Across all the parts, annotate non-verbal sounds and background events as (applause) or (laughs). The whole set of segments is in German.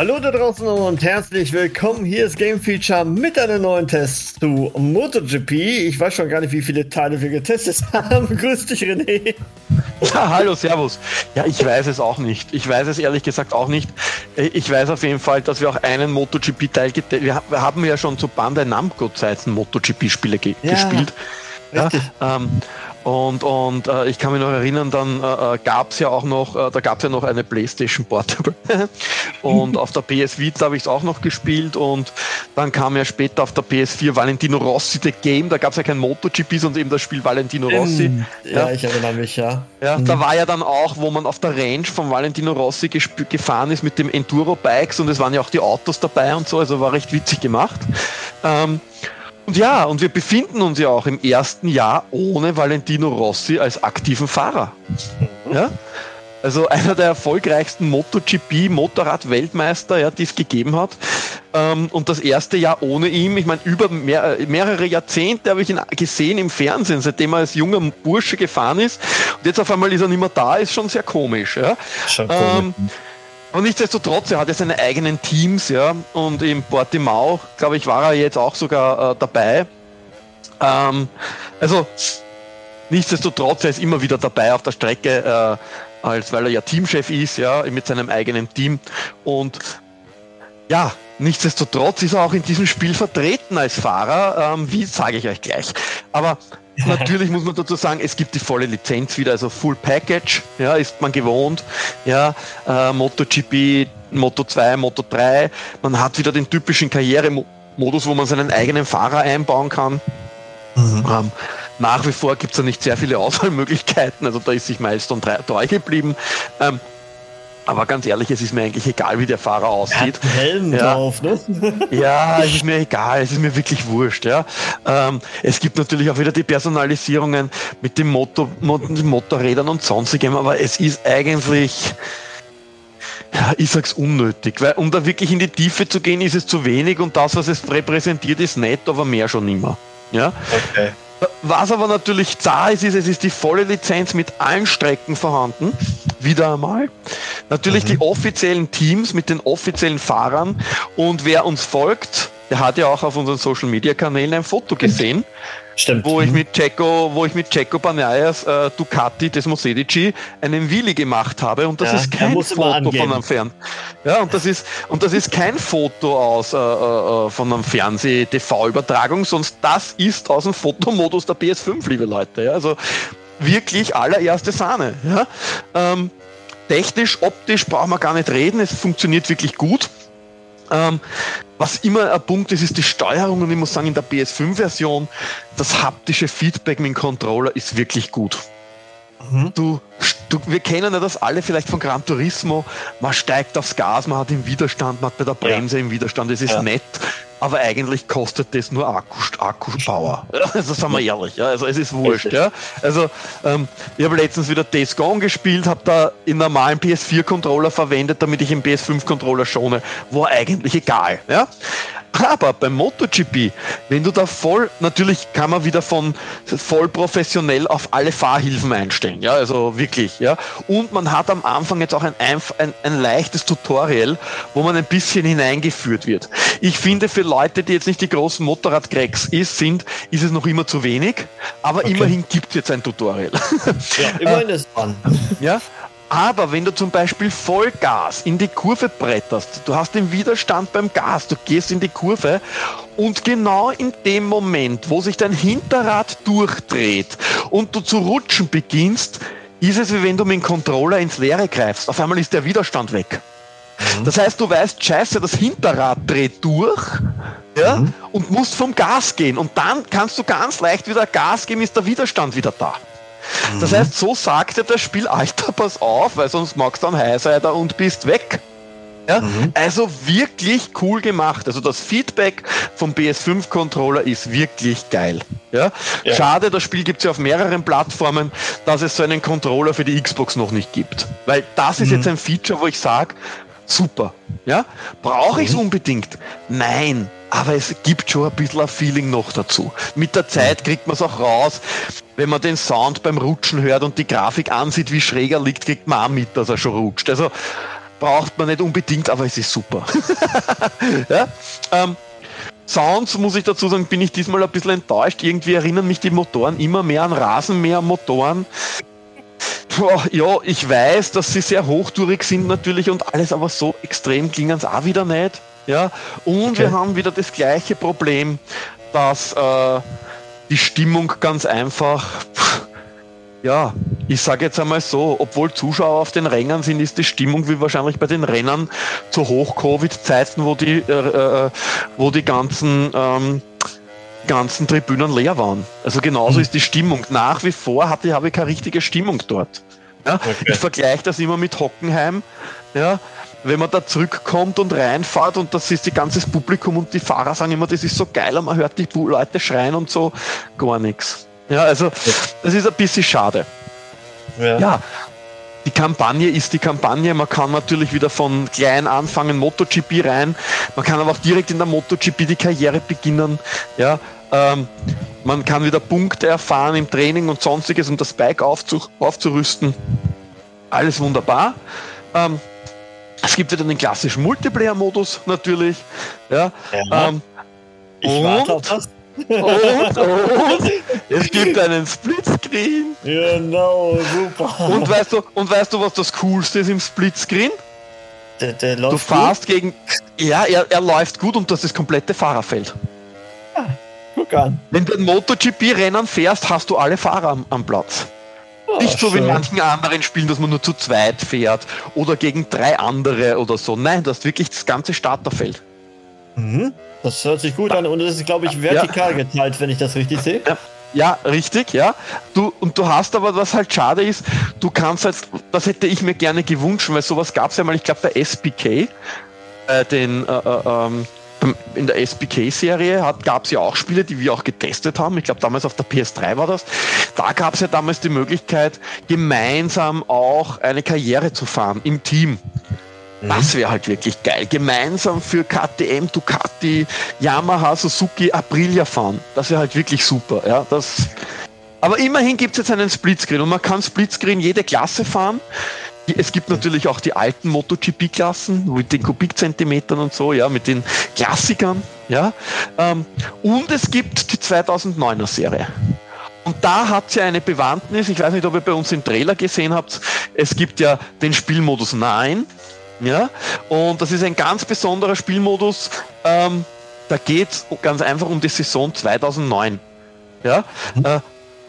Hallo da draußen und herzlich willkommen. Hier ist Game Feature mit einem neuen Test zu MotoGP. Ich weiß schon gar nicht, wie viele Teile wir getestet (laughs) haben. Grüß dich, René. Ja, hallo, servus. Ja, ich weiß es auch nicht. Ich weiß es ehrlich gesagt auch nicht. Ich weiß auf jeden Fall, dass wir auch einen MotoGP-Teil getestet haben. Wir haben ja schon zu Bandai Namco-Zeiten MotoGP-Spiele ge ja, gespielt. Richtig. Ja, ähm, und, und äh, ich kann mich noch erinnern, dann äh, äh gab es ja auch noch, äh, da gab es ja noch eine PlayStation Portable. (laughs) und auf der PS Vita habe ich es auch noch gespielt und dann kam ja später auf der PS4 Valentino Rossi The Game, da gab es ja kein MotoGP, sondern eben das Spiel Valentino Rossi. Ähm, ja, ja, ich erinnere mich, ja. Ja, mhm. da war ja dann auch, wo man auf der Range von Valentino Rossi gefahren ist mit dem Enduro-Bikes und es waren ja auch die Autos dabei und so, also war recht witzig gemacht. Ähm, und ja, und wir befinden uns ja auch im ersten Jahr ohne Valentino Rossi als aktiven Fahrer. Mhm. Ja? Also einer der erfolgreichsten MotoGP-Motorrad-Weltmeister, ja, die es gegeben hat. Ähm, und das erste Jahr ohne ihn, ich meine, über mehr, mehrere Jahrzehnte habe ich ihn gesehen im Fernsehen, seitdem er als junger Bursche gefahren ist. Und jetzt auf einmal ist er nicht mehr da, ist schon sehr komisch. Ja? Schon komisch. Ähm, und nichtsdestotrotz, er hat ja seine eigenen Teams, ja. Und im Portimao, glaube ich, war er jetzt auch sogar äh, dabei. Ähm, also, nichtsdestotrotz, er ist immer wieder dabei auf der Strecke, äh, als weil er ja Teamchef ist, ja, mit seinem eigenen Team. Und ja, nichtsdestotrotz ist er auch in diesem Spiel vertreten als Fahrer. Ähm, wie sage ich euch gleich. Aber Natürlich muss man dazu sagen, es gibt die volle Lizenz wieder, also Full Package, ja, ist man gewohnt, ja, äh, MotoGP, Moto 2, Moto 3, man hat wieder den typischen Karrieremodus, wo man seinen eigenen Fahrer einbauen kann. Mhm. Ähm, nach wie vor gibt es da nicht sehr viele (laughs) Auswahlmöglichkeiten, also da ist sich Milestone 3 treu geblieben. Ähm, aber ganz ehrlich, es ist mir eigentlich egal, wie der Fahrer aussieht. Er hat Helm ja. drauf, ne? (laughs) ja, es ist mir egal, es ist mir wirklich wurscht. Ja. Ähm, es gibt natürlich auch wieder die Personalisierungen mit den Motor, Motorrädern und sonstigem, aber es ist eigentlich, ja, ich sag's unnötig, weil um da wirklich in die Tiefe zu gehen, ist es zu wenig und das, was es repräsentiert, ist nett, aber mehr schon immer. Ja? Okay. Was aber natürlich da ist, ist, es ist die volle Lizenz mit allen Strecken vorhanden. Wieder einmal. Natürlich mhm. die offiziellen Teams mit den offiziellen Fahrern. Und wer uns folgt, der hat ja auch auf unseren Social Media Kanälen ein Foto gesehen. Stimmt. Wo ich mhm. mit Checo, wo ich mit Checo Banayas äh, Ducati des Mosedici einen Wheelie gemacht habe und das ja, ist kein Foto von einem Fern. Ja, und das ist und das ist kein Foto aus äh, äh, von einem Fernseh-TV-Übertragung, sonst das ist aus dem Fotomodus der PS5, liebe Leute. Ja, also wirklich allererste Sahne. Ja. Ähm, technisch, optisch brauchen wir gar nicht reden, es funktioniert wirklich gut. Ähm, was immer ein Punkt ist, ist die Steuerung und ich muss sagen, in der PS5-Version, das haptische Feedback mit dem Controller ist wirklich gut. Mhm. Du, du, wir kennen ja das alle vielleicht von Gran Turismo. Man steigt aufs Gas, man hat im Widerstand, man hat bei der Bremse ja. im Widerstand. Es ist ja. nett, aber eigentlich kostet das nur Akku, Akkupower. (laughs) Also sagen wir ehrlich, ja. also es ist wurscht. Ja. Also ähm, ich habe letztens wieder Days Gone gespielt, habe da in normalen PS4-Controller verwendet, damit ich im PS5-Controller schone. War eigentlich egal. Ja. Aber beim MotoGP, wenn du da voll, natürlich kann man wieder von voll professionell auf alle Fahrhilfen einstellen, ja, also wirklich, ja. Und man hat am Anfang jetzt auch ein, ein, ein leichtes Tutorial, wo man ein bisschen hineingeführt wird. Ich finde, für Leute, die jetzt nicht die großen Motorradcracks ist, sind, ist es noch immer zu wenig, aber okay. immerhin gibt es jetzt ein Tutorial. Ja, (laughs) immerhin ist es an. Ja, aber wenn du zum Beispiel Vollgas in die Kurve bretterst, du hast den Widerstand beim Gas, du gehst in die Kurve und genau in dem Moment, wo sich dein Hinterrad durchdreht und du zu rutschen beginnst, ist es wie wenn du mit dem Controller ins Leere greifst. Auf einmal ist der Widerstand weg. Mhm. Das heißt, du weißt, scheiße, das Hinterrad dreht durch ja, mhm. und musst vom Gas gehen. Und dann kannst du ganz leicht wieder Gas geben, ist der Widerstand wieder da. Mhm. Das heißt, so sagt dir das Spiel, Alter, pass auf, weil sonst magst du dann Highsider und bist weg. Ja? Mhm. Also wirklich cool gemacht. Also das Feedback vom PS5-Controller ist wirklich geil. Ja? ja. Schade, das Spiel gibt es ja auf mehreren Plattformen, dass es so einen Controller für die Xbox noch nicht gibt. Weil das ist mhm. jetzt ein Feature, wo ich sage, super. Ja? Brauche ich es mhm. unbedingt? Nein. Aber es gibt schon ein bisschen ein Feeling noch dazu. Mit der Zeit kriegt man es auch raus. Wenn man den Sound beim Rutschen hört und die Grafik ansieht, wie schräger liegt, kriegt man auch mit, dass er schon rutscht. Also braucht man nicht unbedingt, aber es ist super. (laughs) ja? ähm, Sounds, muss ich dazu sagen, bin ich diesmal ein bisschen enttäuscht. Irgendwie erinnern mich die Motoren immer mehr an Rasenmähermotoren. Ja, ich weiß, dass sie sehr hochtourig sind natürlich und alles, aber so extrem klingen es auch wieder nicht. Ja, und okay. wir haben wieder das gleiche Problem, dass äh, die Stimmung ganz einfach pff, ja, ich sage jetzt einmal so, obwohl Zuschauer auf den Rängen sind, ist die Stimmung wie wahrscheinlich bei den Rennern zu Hoch-Covid-Zeiten, wo die, äh, äh, wo die ganzen, ähm, ganzen Tribünen leer waren. Also genauso mhm. ist die Stimmung. Nach wie vor hatte, habe ich keine richtige Stimmung dort. Ja? Okay. Ich vergleiche das immer mit Hockenheim. Ja? Wenn man da zurückkommt und reinfahrt und das ist die ganze Publikum und die Fahrer sagen immer, das ist so geil, und man hört die Leute schreien und so, gar nichts. Ja, also das ist ein bisschen schade. Ja. ja. Die Kampagne ist die Kampagne. Man kann natürlich wieder von klein anfangen, MotoGP rein. Man kann aber auch direkt in der MotoGP die Karriere beginnen. Ja, ähm, man kann wieder Punkte erfahren im Training und sonstiges, um das Bike aufzu aufzurüsten. Alles wunderbar. Ähm, es gibt wieder den klassischen Multiplayer-Modus natürlich. Ja, ja. Ähm, ich warte auf das. Und, und (laughs) es gibt einen Splitscreen. Genau, super. Und weißt du, und weißt du, was das Coolste ist im Splitscreen? Der, der du fährst gut? gegen. Ja, er, er läuft gut und das ist das komplette Fahrerfeld. Ah, guck an. Wenn du ein MotoGP-Rennen fährst, hast du alle Fahrer am, am Platz. Nicht so wie in manchen anderen Spielen, dass man nur zu zweit fährt oder gegen drei andere oder so. Nein, du hast wirklich das ganze Starterfeld. Mhm. Das hört sich gut an und es ist, glaube ich, vertikal ja. geteilt, wenn ich das richtig sehe. Ja. Ja, richtig, ja. Du, und du hast aber, was halt schade ist, du kannst halt, das hätte ich mir gerne gewünscht, weil sowas gab es ja mal, ich glaube, bei SPK, äh, den, äh, äh, ähm, in der SPK-Serie gab es ja auch Spiele, die wir auch getestet haben. Ich glaube, damals auf der PS3 war das. Da gab es ja damals die Möglichkeit, gemeinsam auch eine Karriere zu fahren im Team. Das wäre halt wirklich geil. Gemeinsam für KTM, Ducati, Yamaha, Suzuki, Aprilia fahren. Das wäre halt wirklich super. Ja, das aber immerhin gibt es jetzt einen Splitscreen und man kann Splitscreen jede Klasse fahren. Es gibt natürlich auch die alten MotoGP-Klassen mit den Kubikzentimetern und so, ja, mit den Klassikern, ja. Ähm, und es gibt die 2009er Serie. Und da hat ja eine Bewandtnis, ich weiß nicht, ob ihr bei uns im Trailer gesehen habt, es gibt ja den Spielmodus 9, ja? Und das ist ein ganz besonderer Spielmodus. Ähm, da geht es ganz einfach um die Saison 2009. Ja? Mhm. Äh,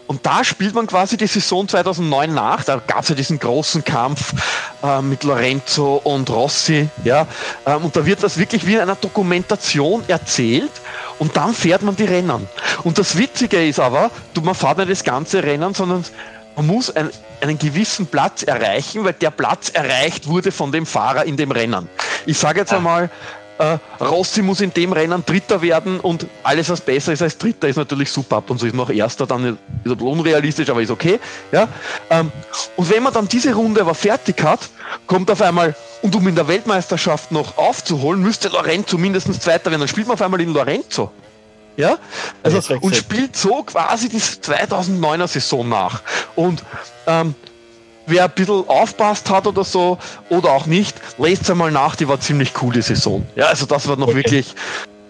und da spielt man quasi die Saison 2009 nach. Da gab es ja diesen großen Kampf äh, mit Lorenzo und Rossi. Ja? Ähm, und da wird das wirklich wie in einer Dokumentation erzählt. Und dann fährt man die Rennen. Und das Witzige ist aber, du, man fährt nicht das ganze Rennen, sondern man muss ein, einen gewissen Platz erreichen, weil der Platz erreicht wurde von dem Fahrer in dem Rennen. Ich sage jetzt ah. einmal, äh, Rossi muss in dem Rennen Dritter werden und alles, was besser ist als Dritter, ist natürlich super. Ab und so ist man auch Erster, dann ist bisschen unrealistisch, aber ist okay. Ja? Ähm, und wenn man dann diese Runde aber fertig hat, kommt auf einmal, und um in der Weltmeisterschaft noch aufzuholen, müsste Lorenzo mindestens Zweiter werden. Dann spielt man auf einmal in Lorenzo. Ja? Also, und spielt so quasi die 2009er Saison nach. Und ähm, wer ein bisschen aufpasst hat oder so, oder auch nicht, lest einmal nach, die war ziemlich cool, die Saison. Ja, also das war noch okay. wirklich,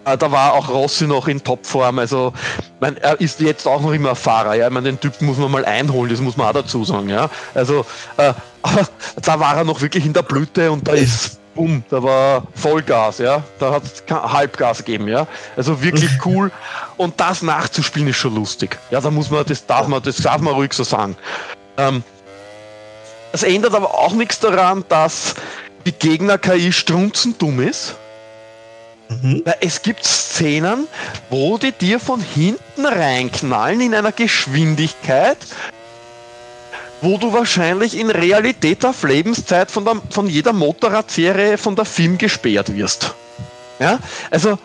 äh, da war auch Rossi noch in Topform, also mein, er ist jetzt auch noch immer Fahrer, ja, ich meine, den Typen muss man mal einholen, das muss man auch dazu sagen, ja, also äh, (laughs) da war er noch wirklich in der Blüte und da ist bumm, da war Vollgas, ja. Da hat es Halbgas gegeben, ja. Also wirklich (laughs) cool. Und das nachzuspielen ist schon lustig. Ja, da muss man, das darf man, das darf man ruhig so sagen. Ähm, das ändert aber auch nichts daran, dass die Gegner-KI strunzendumm ist. Mhm. Weil es gibt Szenen, wo die dir von hinten reinknallen in einer Geschwindigkeit, wo du wahrscheinlich in Realität auf Lebenszeit von, der, von jeder Motorradserie von der Film gesperrt wirst. Ja, also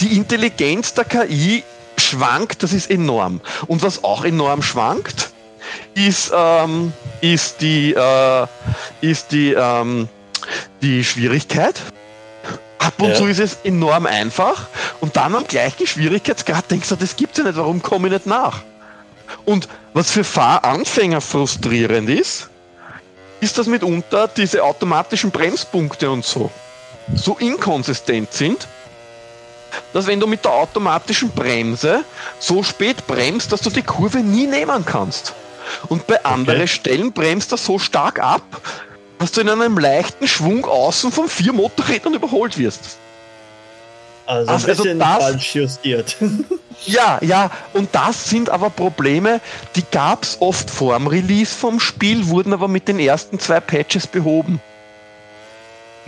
die Intelligenz der KI schwankt, das ist enorm. Und was auch enorm schwankt, ist, ähm, ist die, äh, ist die, ähm, die Schwierigkeit. Ab und ja. zu ist es enorm einfach und dann am gleichen Schwierigkeitsgrad denkst du, das gibt's ja nicht, warum komme ich nicht nach? Und was für Fahranfänger frustrierend ist, ist, dass mitunter diese automatischen Bremspunkte und so so inkonsistent sind, dass wenn du mit der automatischen Bremse so spät bremst, dass du die Kurve nie nehmen kannst. Und bei anderen okay. Stellen bremst er so stark ab, dass du in einem leichten Schwung außen von vier Motorrädern überholt wirst. Also, ein also bisschen das, falsch justiert. (laughs) ja, ja, und das sind aber Probleme, die gab es oft vor dem Release vom Spiel, wurden aber mit den ersten zwei Patches behoben.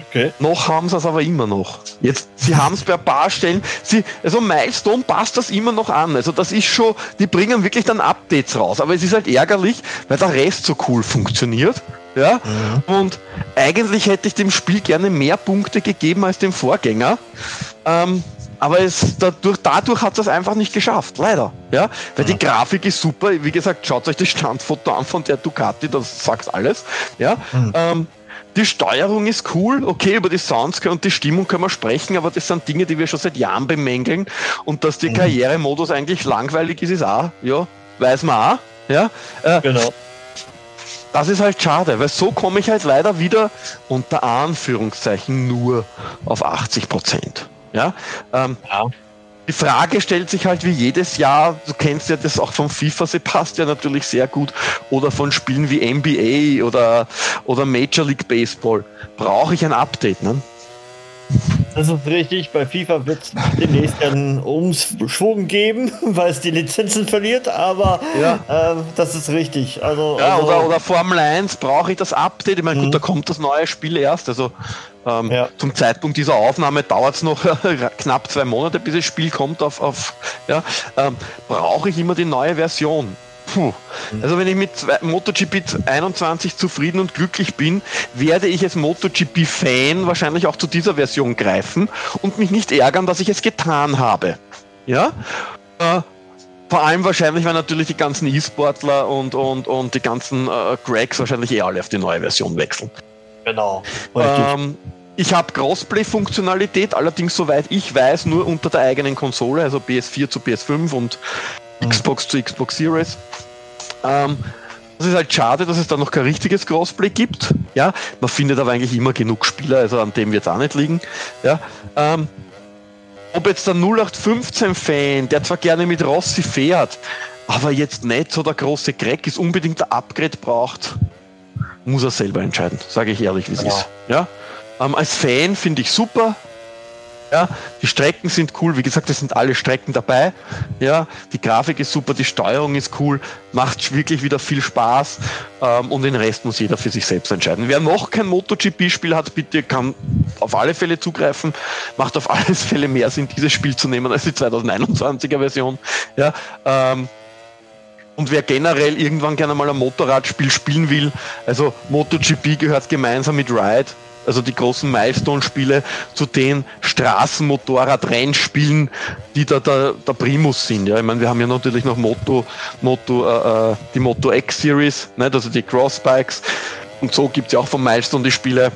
Okay. Noch haben sie es aber immer noch. Jetzt, sie haben es bei ein paar Stellen. Sie, also Milestone passt das immer noch an. Also das ist schon, die bringen wirklich dann Updates raus. Aber es ist halt ärgerlich, weil der Rest so cool funktioniert. Ja. Mhm. Und eigentlich hätte ich dem Spiel gerne mehr Punkte gegeben als dem Vorgänger. Ähm, aber es, dadurch, dadurch hat es einfach nicht geschafft, leider. Ja? Weil mhm. die Grafik ist super. Wie gesagt, schaut euch das Standfoto an von der Ducati, das sagt alles. Ja? Mhm. Ähm, die Steuerung ist cool, okay, über die Sounds und die Stimmung können wir sprechen, aber das sind Dinge, die wir schon seit Jahren bemängeln. Und dass die mhm. Karrieremodus eigentlich langweilig ist, ist auch, ja, weiß man auch. Ja, äh, genau. Das ist halt schade, weil so komme ich halt leider wieder unter Anführungszeichen nur auf 80 Prozent. Ja, ähm, ja. Die Frage stellt sich halt wie jedes Jahr, du kennst ja das auch von FIFA, sie passt ja natürlich sehr gut, oder von Spielen wie NBA oder, oder Major League Baseball. Brauche ich ein Update, ne? Das ist richtig. Bei FIFA wird es demnächst einen Umschwung geben, (laughs) weil es die Lizenzen verliert, aber ja. äh, das ist richtig. Also, ja, also oder, oder Formel 1 brauche ich das Update. Ich meine, gut, mhm. da kommt das neue Spiel erst. Also ähm, ja. zum Zeitpunkt dieser Aufnahme dauert es noch (laughs) knapp zwei Monate, bis das Spiel kommt auf, auf ja, ähm, brauche ich immer die neue Version. Puh. Also wenn ich mit MotoGP 21 zufrieden und glücklich bin, werde ich als MotoGP-Fan wahrscheinlich auch zu dieser Version greifen und mich nicht ärgern, dass ich es getan habe. Ja? Äh, vor allem wahrscheinlich, weil natürlich die ganzen E-Sportler und, und, und die ganzen äh, Cracks wahrscheinlich eh alle auf die neue Version wechseln. Genau. Ähm, ich habe Crossplay-Funktionalität, allerdings soweit ich weiß, nur unter der eigenen Konsole, also PS4 zu PS5 und mhm. Xbox zu Xbox Series. Ähm, das ist halt schade, dass es da noch kein richtiges Crossplay gibt. Ja, man findet aber eigentlich immer genug Spieler, also an dem wird es auch nicht liegen. Ja, ähm, ob jetzt der 0815-Fan, der zwar gerne mit Rossi fährt, aber jetzt nicht so der große Crack ist, unbedingt ein Upgrade braucht, muss er selber entscheiden, sage ich ehrlich, wie es ja. ist. Ja? Ähm, als Fan finde ich super, ja, die Strecken sind cool, wie gesagt, es sind alle Strecken dabei. Ja, die Grafik ist super, die Steuerung ist cool, macht wirklich wieder viel Spaß ähm, und den Rest muss jeder für sich selbst entscheiden. Wer noch kein MotoGP-Spiel hat, bitte kann auf alle Fälle zugreifen. Macht auf (laughs) alle Fälle mehr Sinn, dieses Spiel zu nehmen als die 2021er Version. Ja, ähm, und wer generell irgendwann gerne mal ein Motorradspiel spielen will, also MotoGP gehört gemeinsam mit Ride also die großen Milestone-Spiele, zu den Straßenmotorrad-Rennspielen, die da der, der Primus sind. Ja, ich meine, wir haben ja natürlich noch Moto, Moto, äh, äh die Moto X-Series, also die Crossbikes. Und so gibt es ja auch von Milestone die Spiele.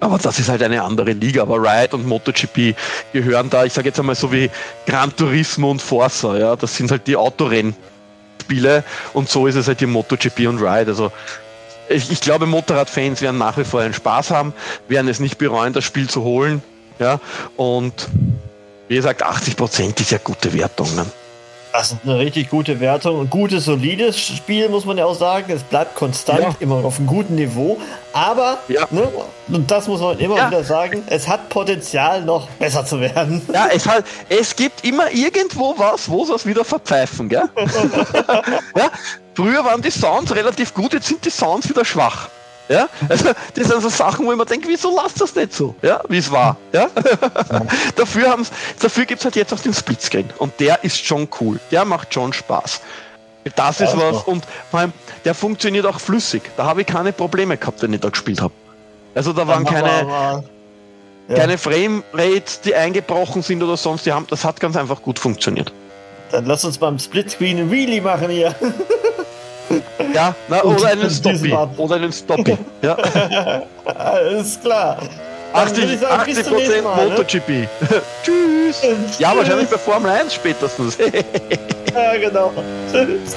Aber das ist halt eine andere Liga. Aber Ride und MotoGP gehören da, ich sage jetzt einmal so wie Gran Turismo und Forza. Ja, das sind halt die Autorennspiele. Und so ist es halt die MotoGP und Ride. Also ich, ich glaube, Motorradfans werden nach wie vor einen Spaß haben, werden es nicht bereuen, das Spiel zu holen. Ja, und wie gesagt, 80 Prozent ist ja gute Wertung. Ne? Das ist eine richtig gute Wertung. Ein gutes, solides Spiel, muss man ja auch sagen. Es bleibt konstant, ja. immer auf einem guten Niveau. Aber, ja. ne, und das muss man immer ja. wieder sagen, es hat Potenzial, noch besser zu werden. Ja, es, hat, es gibt immer irgendwo was, wo sie es wieder verpfeifen, gell? (laughs) ja? Früher waren die Sounds relativ gut, jetzt sind die Sounds wieder schwach. Ja? Also, das sind so Sachen, wo ich mir denke, wieso lasst das nicht so? Ja, wie es war. Ja? (laughs) dafür dafür gibt es halt jetzt auch den Splitscreen. Und der ist schon cool. Der macht schon Spaß. Das ist was. Und vor allem, der funktioniert auch flüssig. Da habe ich keine Probleme gehabt, wenn ich da gespielt habe. Also da waren keine, keine Frame Rates, die eingebrochen sind oder sonst. Die haben, das hat ganz einfach gut funktioniert. Dann lass uns beim Splitscreen ein Wheelie machen hier. (laughs) (laughs) Ja, na, oder einen Stoppy. Oder einen Stoppy. (laughs) Ja. Alles klar. 80, sagen, 80 Prozent ne? MotoGP. Ne? (laughs) Tschüss. Ja, wahrscheinlich bei Formel 1 spätestens. ja, genau. Tschüss.